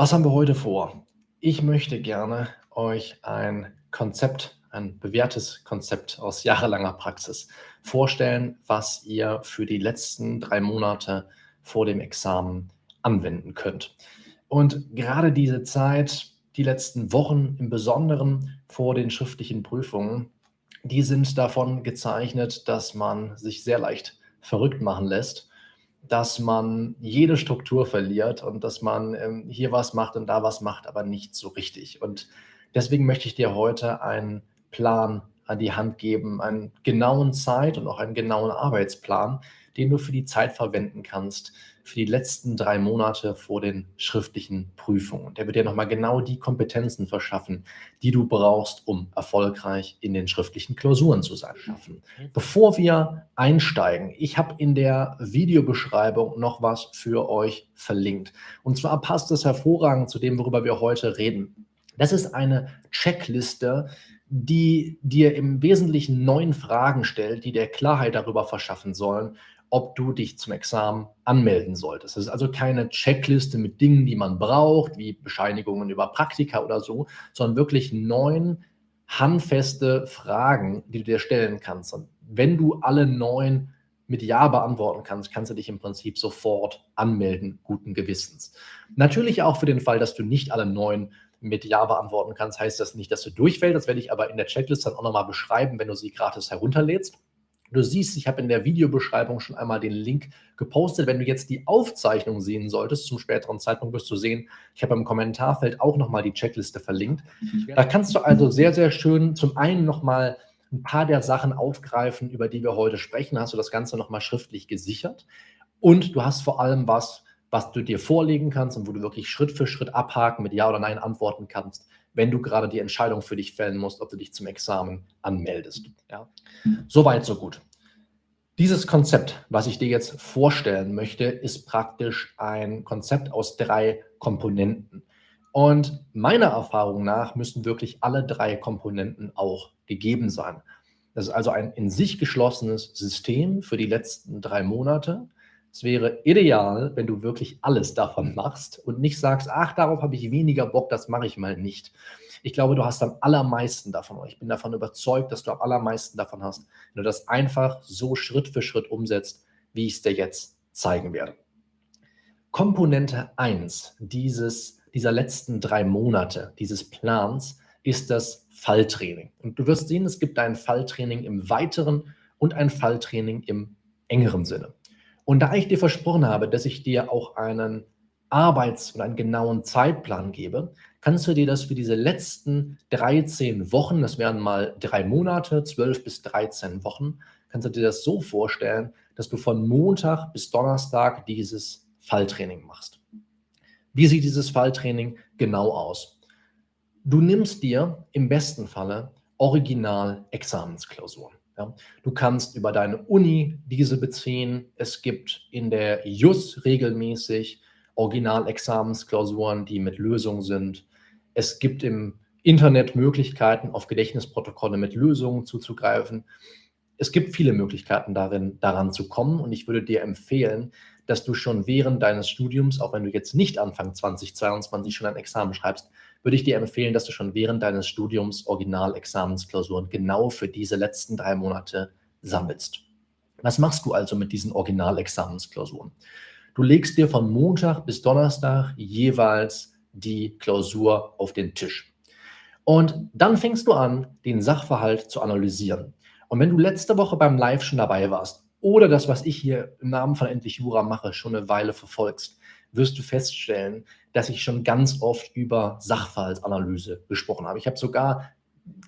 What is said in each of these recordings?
Was haben wir heute vor? Ich möchte gerne euch ein Konzept, ein bewährtes Konzept aus jahrelanger Praxis vorstellen, was ihr für die letzten drei Monate vor dem Examen anwenden könnt. Und gerade diese Zeit, die letzten Wochen im Besonderen vor den schriftlichen Prüfungen, die sind davon gezeichnet, dass man sich sehr leicht verrückt machen lässt dass man jede Struktur verliert und dass man ähm, hier was macht und da was macht, aber nicht so richtig. Und deswegen möchte ich dir heute einen Plan an die Hand geben, einen genauen Zeit- und auch einen genauen Arbeitsplan, den du für die Zeit verwenden kannst, für die letzten drei Monate vor den schriftlichen Prüfungen. Der wird dir nochmal genau die Kompetenzen verschaffen, die du brauchst, um erfolgreich in den schriftlichen Klausuren zu sein. Schaffen. Bevor wir einsteigen, ich habe in der Videobeschreibung noch was für euch verlinkt. Und zwar passt es hervorragend zu dem, worüber wir heute reden. Das ist eine Checkliste, die dir im Wesentlichen neun Fragen stellt, die dir Klarheit darüber verschaffen sollen, ob du dich zum Examen anmelden solltest. Das ist also keine Checkliste mit Dingen, die man braucht, wie Bescheinigungen über Praktika oder so, sondern wirklich neun handfeste Fragen, die du dir stellen kannst. Und wenn du alle neun mit Ja beantworten kannst, kannst du dich im Prinzip sofort anmelden, guten Gewissens. Natürlich auch für den Fall, dass du nicht alle neun mit Ja beantworten kannst, heißt das nicht, dass du durchfällst. Das werde ich aber in der Checkliste dann auch nochmal beschreiben, wenn du sie gratis herunterlädst. Du siehst, ich habe in der Videobeschreibung schon einmal den Link gepostet. Wenn du jetzt die Aufzeichnung sehen solltest, zum späteren Zeitpunkt wirst du sehen, ich habe im Kommentarfeld auch nochmal die Checkliste verlinkt. Da kannst du also sehr, sehr schön zum einen nochmal ein paar der Sachen aufgreifen, über die wir heute sprechen. Hast du das Ganze nochmal schriftlich gesichert. Und du hast vor allem was, was du dir vorlegen kannst und wo du wirklich Schritt für Schritt abhaken mit Ja oder Nein antworten kannst, wenn du gerade die Entscheidung für dich fällen musst, ob du dich zum Examen anmeldest. Ja? Soweit, so gut. Dieses Konzept, was ich dir jetzt vorstellen möchte, ist praktisch ein Konzept aus drei Komponenten. Und meiner Erfahrung nach müssen wirklich alle drei Komponenten auch gegeben sein. Das ist also ein in sich geschlossenes System für die letzten drei Monate. Es wäre ideal, wenn du wirklich alles davon machst und nicht sagst, ach, darauf habe ich weniger Bock, das mache ich mal nicht. Ich glaube, du hast am allermeisten davon, ich bin davon überzeugt, dass du am allermeisten davon hast, wenn du das einfach so Schritt für Schritt umsetzt, wie ich es dir jetzt zeigen werde. Komponente 1 dieses, dieser letzten drei Monate dieses Plans ist das Falltraining. Und du wirst sehen, es gibt ein Falltraining im weiteren und ein Falltraining im engeren Sinne. Und da ich dir versprochen habe, dass ich dir auch einen Arbeits- und einen genauen Zeitplan gebe, kannst du dir das für diese letzten 13 Wochen, das wären mal drei Monate, 12 bis 13 Wochen, kannst du dir das so vorstellen, dass du von Montag bis Donnerstag dieses Falltraining machst. Wie sieht dieses Falltraining genau aus? Du nimmst dir im besten Falle Original-Examensklausuren. Ja. Du kannst über deine Uni diese beziehen. Es gibt in der JUS regelmäßig Originalexamensklausuren, die mit Lösungen sind. Es gibt im Internet Möglichkeiten, auf Gedächtnisprotokolle mit Lösungen zuzugreifen. Es gibt viele Möglichkeiten darin, daran zu kommen und ich würde dir empfehlen, dass du schon während deines Studiums, auch wenn du jetzt nicht Anfang 2022 schon ein Examen schreibst, würde ich dir empfehlen, dass du schon während deines Studiums Originalexamensklausuren genau für diese letzten drei Monate sammelst. Was machst du also mit diesen Originalexamensklausuren? Du legst dir von Montag bis Donnerstag jeweils die Klausur auf den Tisch. Und dann fängst du an, den Sachverhalt zu analysieren. Und wenn du letzte Woche beim Live schon dabei warst oder das, was ich hier im Namen von Endlich Jura mache, schon eine Weile verfolgst, wirst du feststellen, dass ich schon ganz oft über Sachverhaltsanalyse gesprochen habe. Ich habe sogar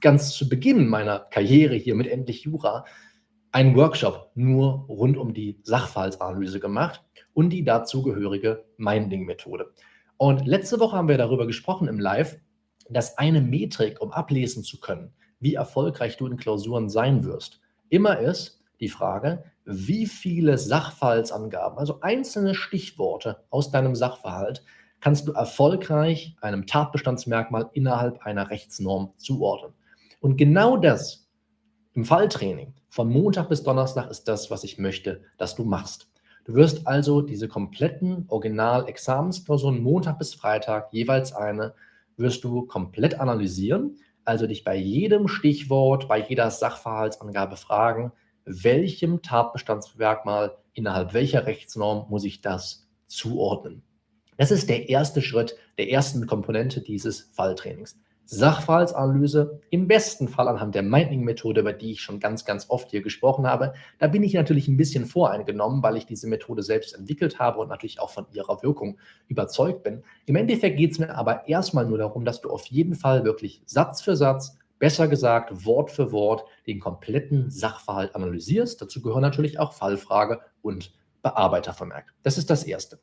ganz zu Beginn meiner Karriere hier mit Endlich Jura einen Workshop nur rund um die Sachverhaltsanalyse gemacht und die dazugehörige Minding-Methode. Und letzte Woche haben wir darüber gesprochen im Live, dass eine Metrik, um ablesen zu können, wie erfolgreich du in Klausuren sein wirst, immer ist die Frage, wie viele Sachverhaltsangaben, also einzelne Stichworte aus deinem Sachverhalt, kannst du erfolgreich einem Tatbestandsmerkmal innerhalb einer Rechtsnorm zuordnen. Und genau das im Falltraining von Montag bis Donnerstag ist das, was ich möchte, dass du machst. Du wirst also diese kompletten Original-Examensklausuren Montag bis Freitag, jeweils eine, wirst du komplett analysieren, also dich bei jedem Stichwort, bei jeder Sachverhaltsangabe fragen, welchem Tatbestandsmerkmal innerhalb welcher Rechtsnorm muss ich das zuordnen. Das ist der erste Schritt der ersten Komponente dieses Falltrainings. Sachverhaltsanalyse, im besten Fall anhand der Minding-Methode, über die ich schon ganz, ganz oft hier gesprochen habe. Da bin ich natürlich ein bisschen voreingenommen, weil ich diese Methode selbst entwickelt habe und natürlich auch von ihrer Wirkung überzeugt bin. Im Endeffekt geht es mir aber erstmal nur darum, dass du auf jeden Fall wirklich Satz für Satz, besser gesagt Wort für Wort, den kompletten Sachverhalt analysierst. Dazu gehören natürlich auch Fallfrage und Bearbeitervermerk. Das ist das Erste.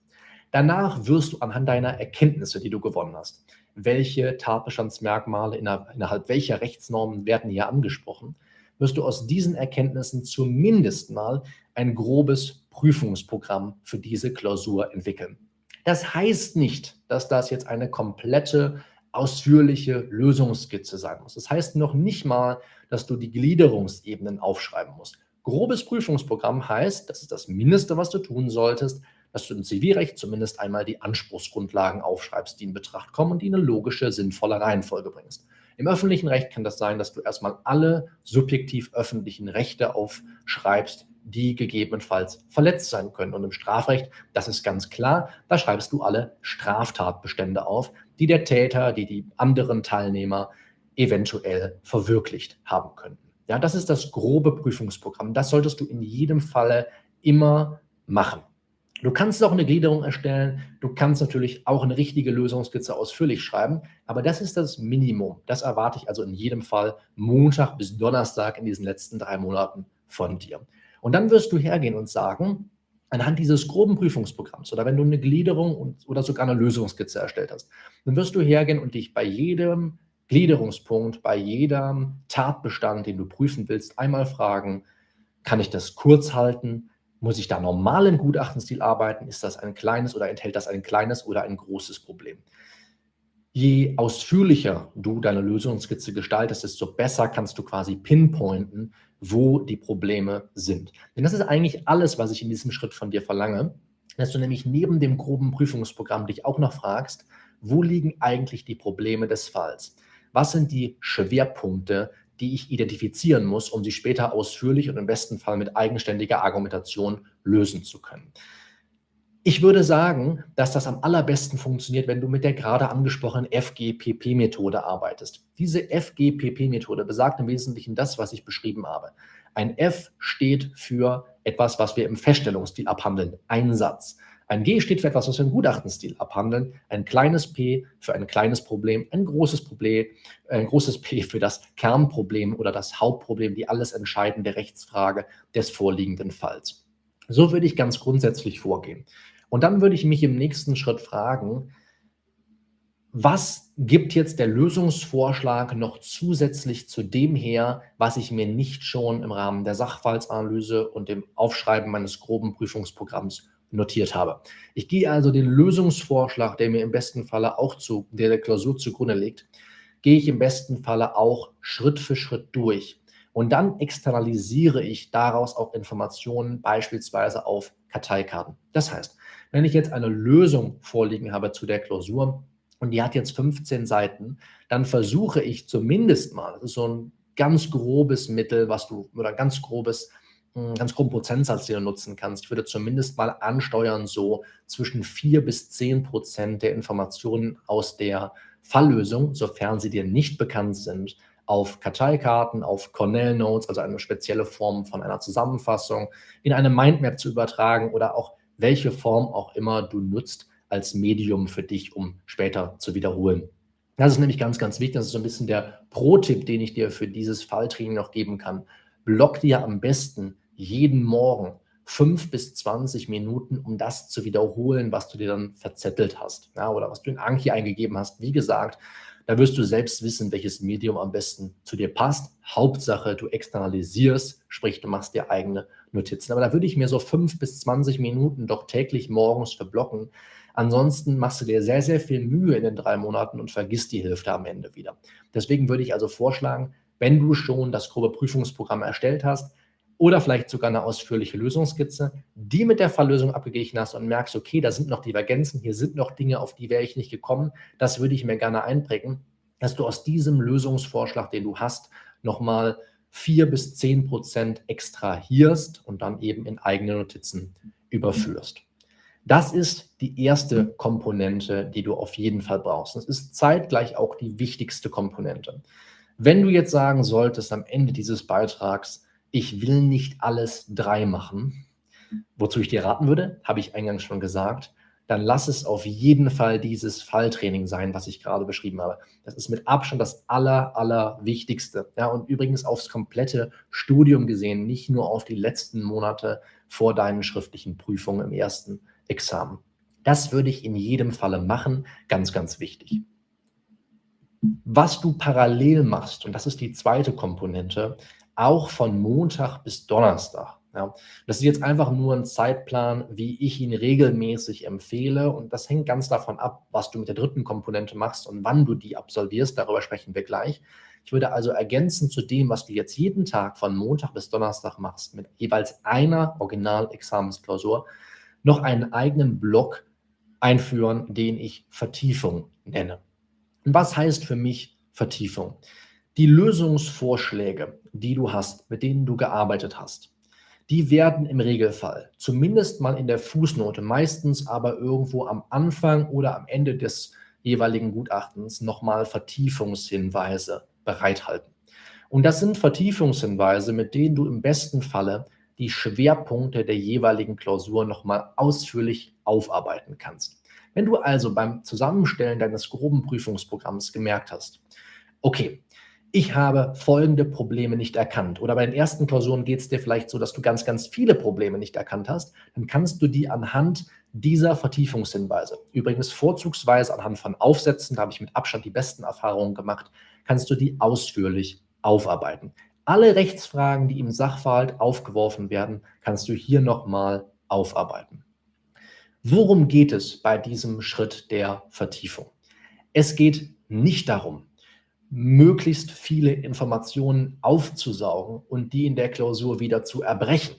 Danach wirst du anhand deiner Erkenntnisse, die du gewonnen hast, welche Tatbestandsmerkmale innerhalb welcher Rechtsnormen werden hier angesprochen, wirst du aus diesen Erkenntnissen zumindest mal ein grobes Prüfungsprogramm für diese Klausur entwickeln. Das heißt nicht, dass das jetzt eine komplette, ausführliche Lösungsskizze sein muss. Das heißt noch nicht mal, dass du die Gliederungsebenen aufschreiben musst. Grobes Prüfungsprogramm heißt, das ist das Mindeste, was du tun solltest, dass du im Zivilrecht zumindest einmal die Anspruchsgrundlagen aufschreibst, die in Betracht kommen und die eine logische, sinnvolle Reihenfolge bringst. Im öffentlichen Recht kann das sein, dass du erstmal alle subjektiv öffentlichen Rechte aufschreibst, die gegebenenfalls verletzt sein können. Und im Strafrecht, das ist ganz klar, da schreibst du alle Straftatbestände auf, die der Täter, die die anderen Teilnehmer eventuell verwirklicht haben könnten. Ja, das ist das grobe Prüfungsprogramm. Das solltest du in jedem Falle immer machen. Du kannst auch eine Gliederung erstellen. Du kannst natürlich auch eine richtige Lösungskizze ausführlich schreiben. Aber das ist das Minimum. Das erwarte ich also in jedem Fall Montag bis Donnerstag in diesen letzten drei Monaten von dir. Und dann wirst du hergehen und sagen, anhand dieses groben Prüfungsprogramms oder wenn du eine Gliederung und, oder sogar eine Lösungskizze erstellt hast, dann wirst du hergehen und dich bei jedem Gliederungspunkt, bei jedem Tatbestand, den du prüfen willst, einmal fragen, kann ich das kurz halten? Muss ich da normal im Gutachtenstil arbeiten? Ist das ein kleines oder enthält das ein kleines oder ein großes Problem? Je ausführlicher du deine Lösungsskizze gestaltest, desto besser kannst du quasi pinpointen, wo die Probleme sind. Denn das ist eigentlich alles, was ich in diesem Schritt von dir verlange, dass du nämlich neben dem groben Prüfungsprogramm dich auch noch fragst, wo liegen eigentlich die Probleme des Falls? Was sind die Schwerpunkte, die ich identifizieren muss, um sie später ausführlich und im besten Fall mit eigenständiger Argumentation lösen zu können. Ich würde sagen, dass das am allerbesten funktioniert, wenn du mit der gerade angesprochenen FGPP-Methode arbeitest. Diese FGPP-Methode besagt im Wesentlichen das, was ich beschrieben habe. Ein F steht für etwas, was wir im Feststellungsstil abhandeln, Einsatz. Ein G steht für etwas, was wir im Gutachtenstil abhandeln. Ein kleines P für ein kleines Problem, ein großes Problem, ein großes P für das Kernproblem oder das Hauptproblem, die alles entscheidende Rechtsfrage des vorliegenden Falls. So würde ich ganz grundsätzlich vorgehen. Und dann würde ich mich im nächsten Schritt fragen, was gibt jetzt der Lösungsvorschlag noch zusätzlich zu dem her, was ich mir nicht schon im Rahmen der Sachverhaltsanalyse und dem Aufschreiben meines groben Prüfungsprogramms notiert habe. Ich gehe also den Lösungsvorschlag, der mir im besten Falle auch zu, der der Klausur zugrunde liegt, gehe ich im besten Falle auch Schritt für Schritt durch. Und dann externalisiere ich daraus auch Informationen beispielsweise auf Karteikarten. Das heißt, wenn ich jetzt eine Lösung vorliegen habe zu der Klausur und die hat jetzt 15 Seiten, dann versuche ich zumindest mal, das ist so ein ganz grobes Mittel, was du, oder ganz grobes ganz groben Prozentsatz, den du nutzen kannst. Ich würde zumindest mal ansteuern, so zwischen 4 bis 10 Prozent der Informationen aus der Falllösung, sofern sie dir nicht bekannt sind, auf Karteikarten, auf Cornell Notes, also eine spezielle Form von einer Zusammenfassung, in eine Mindmap zu übertragen oder auch welche Form auch immer du nutzt als Medium für dich, um später zu wiederholen. Das ist nämlich ganz, ganz wichtig. Das ist so ein bisschen der Pro-Tipp, den ich dir für dieses Falltraining noch geben kann. Block dir am besten jeden Morgen fünf bis 20 Minuten, um das zu wiederholen, was du dir dann verzettelt hast ja, oder was du in Anki eingegeben hast. Wie gesagt, da wirst du selbst wissen, welches Medium am besten zu dir passt. Hauptsache, du externalisierst, sprich, du machst dir eigene Notizen. Aber da würde ich mir so fünf bis 20 Minuten doch täglich morgens verblocken. Ansonsten machst du dir sehr, sehr viel Mühe in den drei Monaten und vergisst die Hälfte am Ende wieder. Deswegen würde ich also vorschlagen, wenn du schon das grobe Prüfungsprogramm erstellt hast, oder vielleicht sogar eine ausführliche Lösungskizze, die mit der Falllösung abgeglichen hast und merkst, okay, da sind noch Divergenzen, hier sind noch Dinge, auf die wäre ich nicht gekommen, das würde ich mir gerne einprägen, dass du aus diesem Lösungsvorschlag, den du hast, nochmal vier bis zehn Prozent extrahierst und dann eben in eigene Notizen überführst. Das ist die erste Komponente, die du auf jeden Fall brauchst. Das ist zeitgleich auch die wichtigste Komponente. Wenn du jetzt sagen solltest am Ende dieses Beitrags, ich will nicht alles drei machen, wozu ich dir raten würde, habe ich eingangs schon gesagt, dann lass es auf jeden Fall dieses Falltraining sein, was ich gerade beschrieben habe. Das ist mit Abstand das aller, aller Wichtigste. Ja, und übrigens aufs komplette Studium gesehen, nicht nur auf die letzten Monate vor deinen schriftlichen Prüfungen im ersten Examen. Das würde ich in jedem Falle machen, ganz, ganz wichtig. Was du parallel machst, und das ist die zweite Komponente, auch von Montag bis Donnerstag. Ja. Das ist jetzt einfach nur ein Zeitplan, wie ich ihn regelmäßig empfehle. Und das hängt ganz davon ab, was du mit der dritten Komponente machst und wann du die absolvierst. Darüber sprechen wir gleich. Ich würde also ergänzen zu dem, was du jetzt jeden Tag von Montag bis Donnerstag machst, mit jeweils einer Original-Examensklausur, noch einen eigenen Block einführen, den ich Vertiefung nenne. Und was heißt für mich Vertiefung? Die Lösungsvorschläge, die du hast, mit denen du gearbeitet hast, die werden im Regelfall zumindest mal in der Fußnote, meistens aber irgendwo am Anfang oder am Ende des jeweiligen Gutachtens nochmal Vertiefungshinweise bereithalten. Und das sind Vertiefungshinweise, mit denen du im besten Falle die Schwerpunkte der jeweiligen Klausur nochmal ausführlich aufarbeiten kannst. Wenn du also beim Zusammenstellen deines groben Prüfungsprogramms gemerkt hast, okay, ich habe folgende Probleme nicht erkannt. Oder bei den ersten Klausuren geht es dir vielleicht so, dass du ganz, ganz viele Probleme nicht erkannt hast. Dann kannst du die anhand dieser Vertiefungshinweise, übrigens vorzugsweise anhand von Aufsätzen, da habe ich mit Abstand die besten Erfahrungen gemacht, kannst du die ausführlich aufarbeiten. Alle Rechtsfragen, die im Sachverhalt aufgeworfen werden, kannst du hier nochmal aufarbeiten. Worum geht es bei diesem Schritt der Vertiefung? Es geht nicht darum, möglichst viele Informationen aufzusaugen und die in der Klausur wieder zu erbrechen.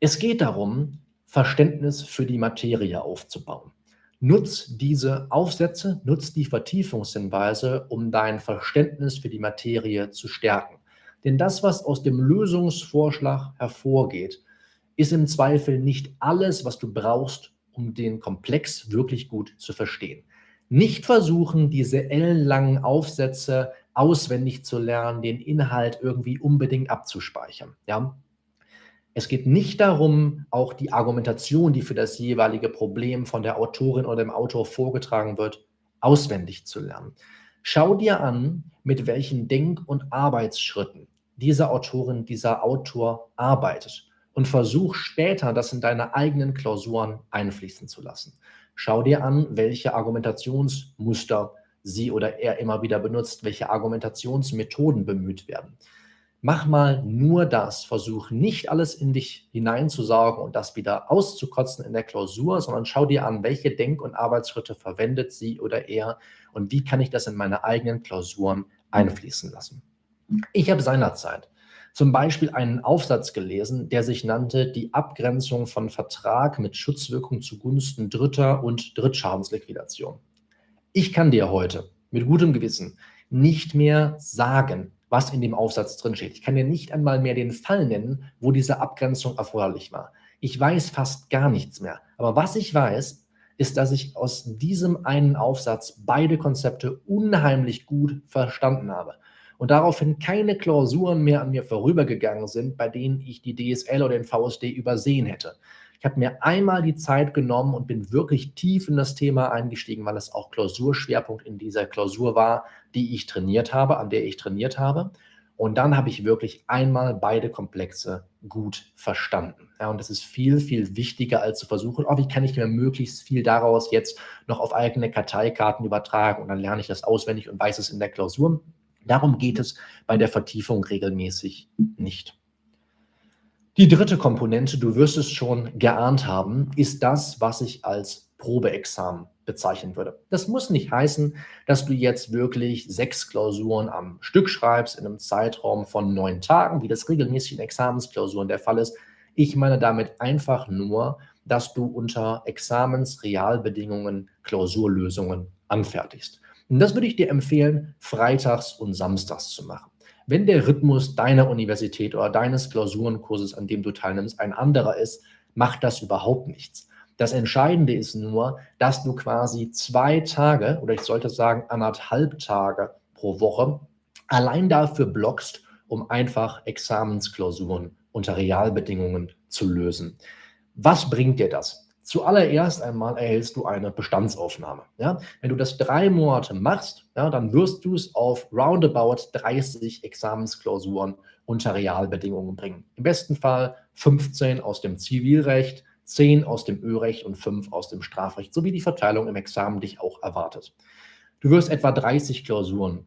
Es geht darum, Verständnis für die Materie aufzubauen. Nutz diese Aufsätze, nutz die Vertiefungshinweise, um dein Verständnis für die Materie zu stärken. Denn das, was aus dem Lösungsvorschlag hervorgeht, ist im Zweifel nicht alles, was du brauchst, um den Komplex wirklich gut zu verstehen. Nicht versuchen, diese ellenlangen Aufsätze auswendig zu lernen, den Inhalt irgendwie unbedingt abzuspeichern. Ja? Es geht nicht darum, auch die Argumentation, die für das jeweilige Problem von der Autorin oder dem Autor vorgetragen wird, auswendig zu lernen. Schau dir an, mit welchen Denk- und Arbeitsschritten diese Autorin, dieser Autor arbeitet und versuch später das in deine eigenen Klausuren einfließen zu lassen. Schau dir an, welche Argumentationsmuster sie oder er immer wieder benutzt, welche Argumentationsmethoden bemüht werden. Mach mal nur das. Versuch nicht alles in dich hineinzusaugen und das wieder auszukotzen in der Klausur, sondern schau dir an, welche Denk- und Arbeitsschritte verwendet sie oder er und wie kann ich das in meine eigenen Klausuren einfließen lassen. Ich habe seinerzeit zum Beispiel einen Aufsatz gelesen, der sich nannte Die Abgrenzung von Vertrag mit Schutzwirkung zugunsten Dritter und Drittschadensliquidation. Ich kann dir heute mit gutem Gewissen nicht mehr sagen, was in dem Aufsatz drinsteht. Ich kann dir nicht einmal mehr den Fall nennen, wo diese Abgrenzung erforderlich war. Ich weiß fast gar nichts mehr. Aber was ich weiß, ist, dass ich aus diesem einen Aufsatz beide Konzepte unheimlich gut verstanden habe und daraufhin keine Klausuren mehr an mir vorübergegangen sind, bei denen ich die DSL oder den VSD übersehen hätte. Ich habe mir einmal die Zeit genommen und bin wirklich tief in das Thema eingestiegen, weil es auch Klausurschwerpunkt in dieser Klausur war, die ich trainiert habe, an der ich trainiert habe. Und dann habe ich wirklich einmal beide Komplexe gut verstanden. Ja, und das ist viel, viel wichtiger, als zu versuchen, oh, wie kann ich mir möglichst viel daraus jetzt noch auf eigene Karteikarten übertragen und dann lerne ich das auswendig und weiß es in der Klausur. Darum geht es bei der Vertiefung regelmäßig nicht. Die dritte Komponente, du wirst es schon geahnt haben, ist das, was ich als Probeexamen bezeichnen würde. Das muss nicht heißen, dass du jetzt wirklich sechs Klausuren am Stück schreibst in einem Zeitraum von neun Tagen, wie das regelmäßig in Examensklausuren der Fall ist. Ich meine damit einfach nur, dass du unter Examensrealbedingungen Klausurlösungen anfertigst. Und das würde ich dir empfehlen, freitags und samstags zu machen. Wenn der Rhythmus deiner Universität oder deines Klausurenkurses, an dem du teilnimmst, ein anderer ist, macht das überhaupt nichts. Das Entscheidende ist nur, dass du quasi zwei Tage oder ich sollte sagen anderthalb Tage pro Woche allein dafür blockst, um einfach Examensklausuren unter Realbedingungen zu lösen. Was bringt dir das? Zuallererst einmal erhältst du eine Bestandsaufnahme. Ja? Wenn du das drei Monate machst, ja, dann wirst du es auf roundabout 30 Examensklausuren unter Realbedingungen bringen. Im besten Fall 15 aus dem Zivilrecht, 10 aus dem Ölrecht und 5 aus dem Strafrecht, sowie die Verteilung im Examen dich auch erwartet. Du wirst etwa 30 Klausuren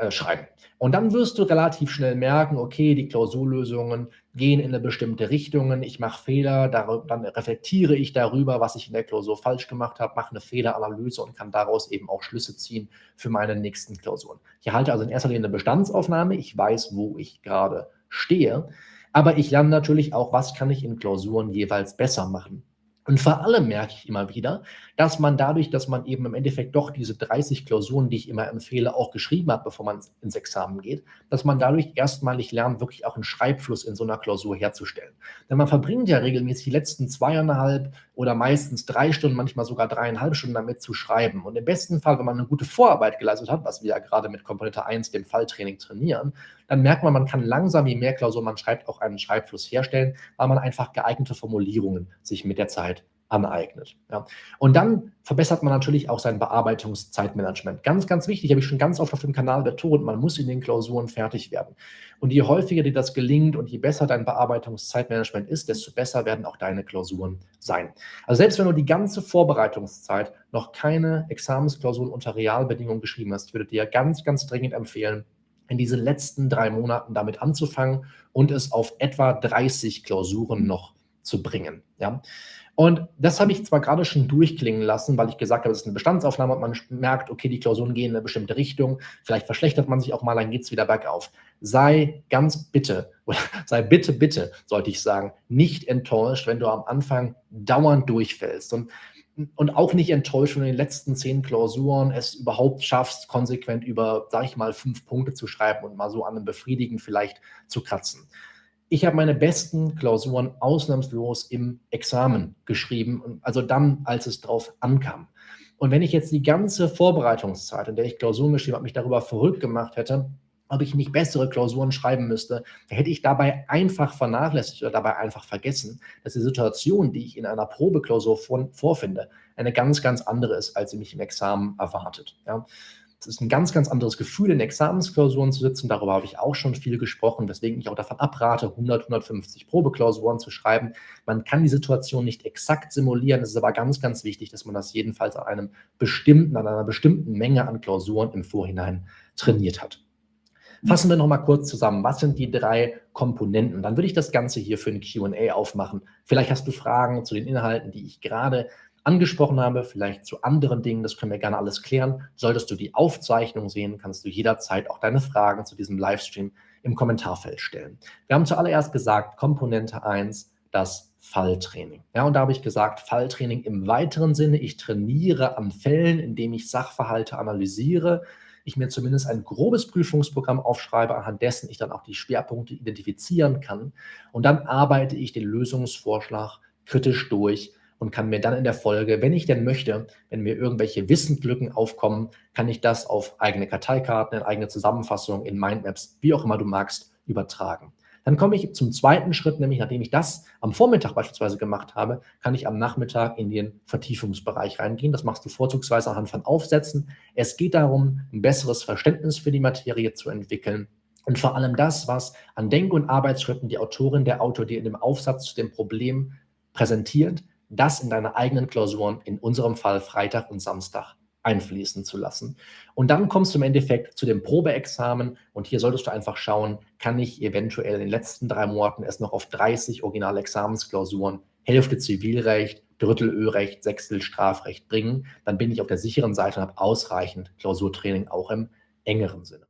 äh, schreiben. Und dann wirst du relativ schnell merken, okay, die Klausurlösungen gehen in eine bestimmte Richtung, ich mache Fehler, dann reflektiere ich darüber, was ich in der Klausur falsch gemacht habe, mache eine Fehleranalyse und kann daraus eben auch Schlüsse ziehen für meine nächsten Klausuren. Ich erhalte also in erster Linie eine Bestandsaufnahme, ich weiß, wo ich gerade stehe, aber ich lerne natürlich auch, was kann ich in Klausuren jeweils besser machen. Und vor allem merke ich immer wieder, dass man dadurch, dass man eben im Endeffekt doch diese 30 Klausuren, die ich immer empfehle, auch geschrieben hat, bevor man ins Examen geht, dass man dadurch erstmalig lernt, wirklich auch einen Schreibfluss in so einer Klausur herzustellen. Denn man verbringt ja regelmäßig die letzten zweieinhalb oder meistens drei Stunden, manchmal sogar dreieinhalb Stunden damit zu schreiben. Und im besten Fall, wenn man eine gute Vorarbeit geleistet hat, was wir ja gerade mit Komponente 1, dem Falltraining, trainieren, dann merkt man, man kann langsam, je mehr Klausuren man schreibt, auch einen Schreibfluss herstellen, weil man einfach geeignete Formulierungen sich mit der Zeit aneignet. Ja. Und dann verbessert man natürlich auch sein Bearbeitungszeitmanagement. Ganz, ganz wichtig, habe ich schon ganz oft auf dem Kanal betont, man muss in den Klausuren fertig werden. Und je häufiger dir das gelingt und je besser dein Bearbeitungszeitmanagement ist, desto besser werden auch deine Klausuren sein. Also selbst wenn du die ganze Vorbereitungszeit noch keine Examensklausuren unter Realbedingungen geschrieben hast, würde dir ganz, ganz dringend empfehlen, in diesen letzten drei Monaten damit anzufangen und es auf etwa 30 Klausuren noch zu bringen. Ja? Und das habe ich zwar gerade schon durchklingen lassen, weil ich gesagt habe, es ist eine Bestandsaufnahme und man merkt, okay, die Klausuren gehen in eine bestimmte Richtung, vielleicht verschlechtert man sich auch mal, dann geht es wieder bergauf. Sei ganz bitte, oder sei bitte, bitte, sollte ich sagen, nicht enttäuscht, wenn du am Anfang dauernd durchfällst. Und und auch nicht enttäuscht, wenn du in den letzten zehn Klausuren es überhaupt schaffst, konsequent über, sag ich mal, fünf Punkte zu schreiben und mal so an einem Befriedigen vielleicht zu kratzen. Ich habe meine besten Klausuren ausnahmslos im Examen geschrieben, also dann, als es drauf ankam. Und wenn ich jetzt die ganze Vorbereitungszeit, in der ich Klausuren geschrieben habe, mich darüber verrückt gemacht hätte, ob ich nicht bessere Klausuren schreiben müsste, hätte ich dabei einfach vernachlässigt oder dabei einfach vergessen, dass die Situation, die ich in einer Probeklausur vorfinde, eine ganz, ganz andere ist, als sie mich im Examen erwartet. Ja. Es ist ein ganz, ganz anderes Gefühl, in Examensklausuren zu sitzen. Darüber habe ich auch schon viel gesprochen, weswegen ich auch davon abrate, 100, 150 Probeklausuren zu schreiben. Man kann die Situation nicht exakt simulieren. Es ist aber ganz, ganz wichtig, dass man das jedenfalls an einem bestimmten, an einer bestimmten Menge an Klausuren im Vorhinein trainiert hat. Fassen wir nochmal kurz zusammen. Was sind die drei Komponenten? Dann würde ich das Ganze hier für ein QA aufmachen. Vielleicht hast du Fragen zu den Inhalten, die ich gerade angesprochen habe, vielleicht zu anderen Dingen, das können wir gerne alles klären. Solltest du die Aufzeichnung sehen, kannst du jederzeit auch deine Fragen zu diesem Livestream im Kommentarfeld stellen. Wir haben zuallererst gesagt, Komponente 1, das Falltraining. Ja, und da habe ich gesagt, Falltraining im weiteren Sinne, ich trainiere an Fällen, indem ich Sachverhalte analysiere, ich mir zumindest ein grobes Prüfungsprogramm aufschreibe, anhand dessen ich dann auch die Schwerpunkte identifizieren kann. Und dann arbeite ich den Lösungsvorschlag kritisch durch und kann mir dann in der Folge, wenn ich denn möchte, wenn mir irgendwelche Wissenslücken aufkommen, kann ich das auf eigene Karteikarten, in eigene Zusammenfassungen, in Mindmaps, wie auch immer du magst, übertragen. Dann komme ich zum zweiten Schritt, nämlich nachdem ich das am Vormittag beispielsweise gemacht habe, kann ich am Nachmittag in den Vertiefungsbereich reingehen. Das machst du vorzugsweise anhand von Aufsätzen. Es geht darum, ein besseres Verständnis für die Materie zu entwickeln. Und vor allem das, was an Denk- und Arbeitsschritten die Autorin, der Autor dir in dem Aufsatz zu dem Problem präsentiert, das in deine eigenen Klausuren, in unserem Fall Freitag und Samstag, einfließen zu lassen. Und dann kommst du im Endeffekt zu dem Probeexamen und hier solltest du einfach schauen, kann ich eventuell in den letzten drei Monaten es noch auf 30 originale Examensklausuren, Hälfte Zivilrecht, Drittel Ölrecht, Sechstel Strafrecht bringen, dann bin ich auf der sicheren Seite und habe ausreichend Klausurtraining auch im engeren Sinne.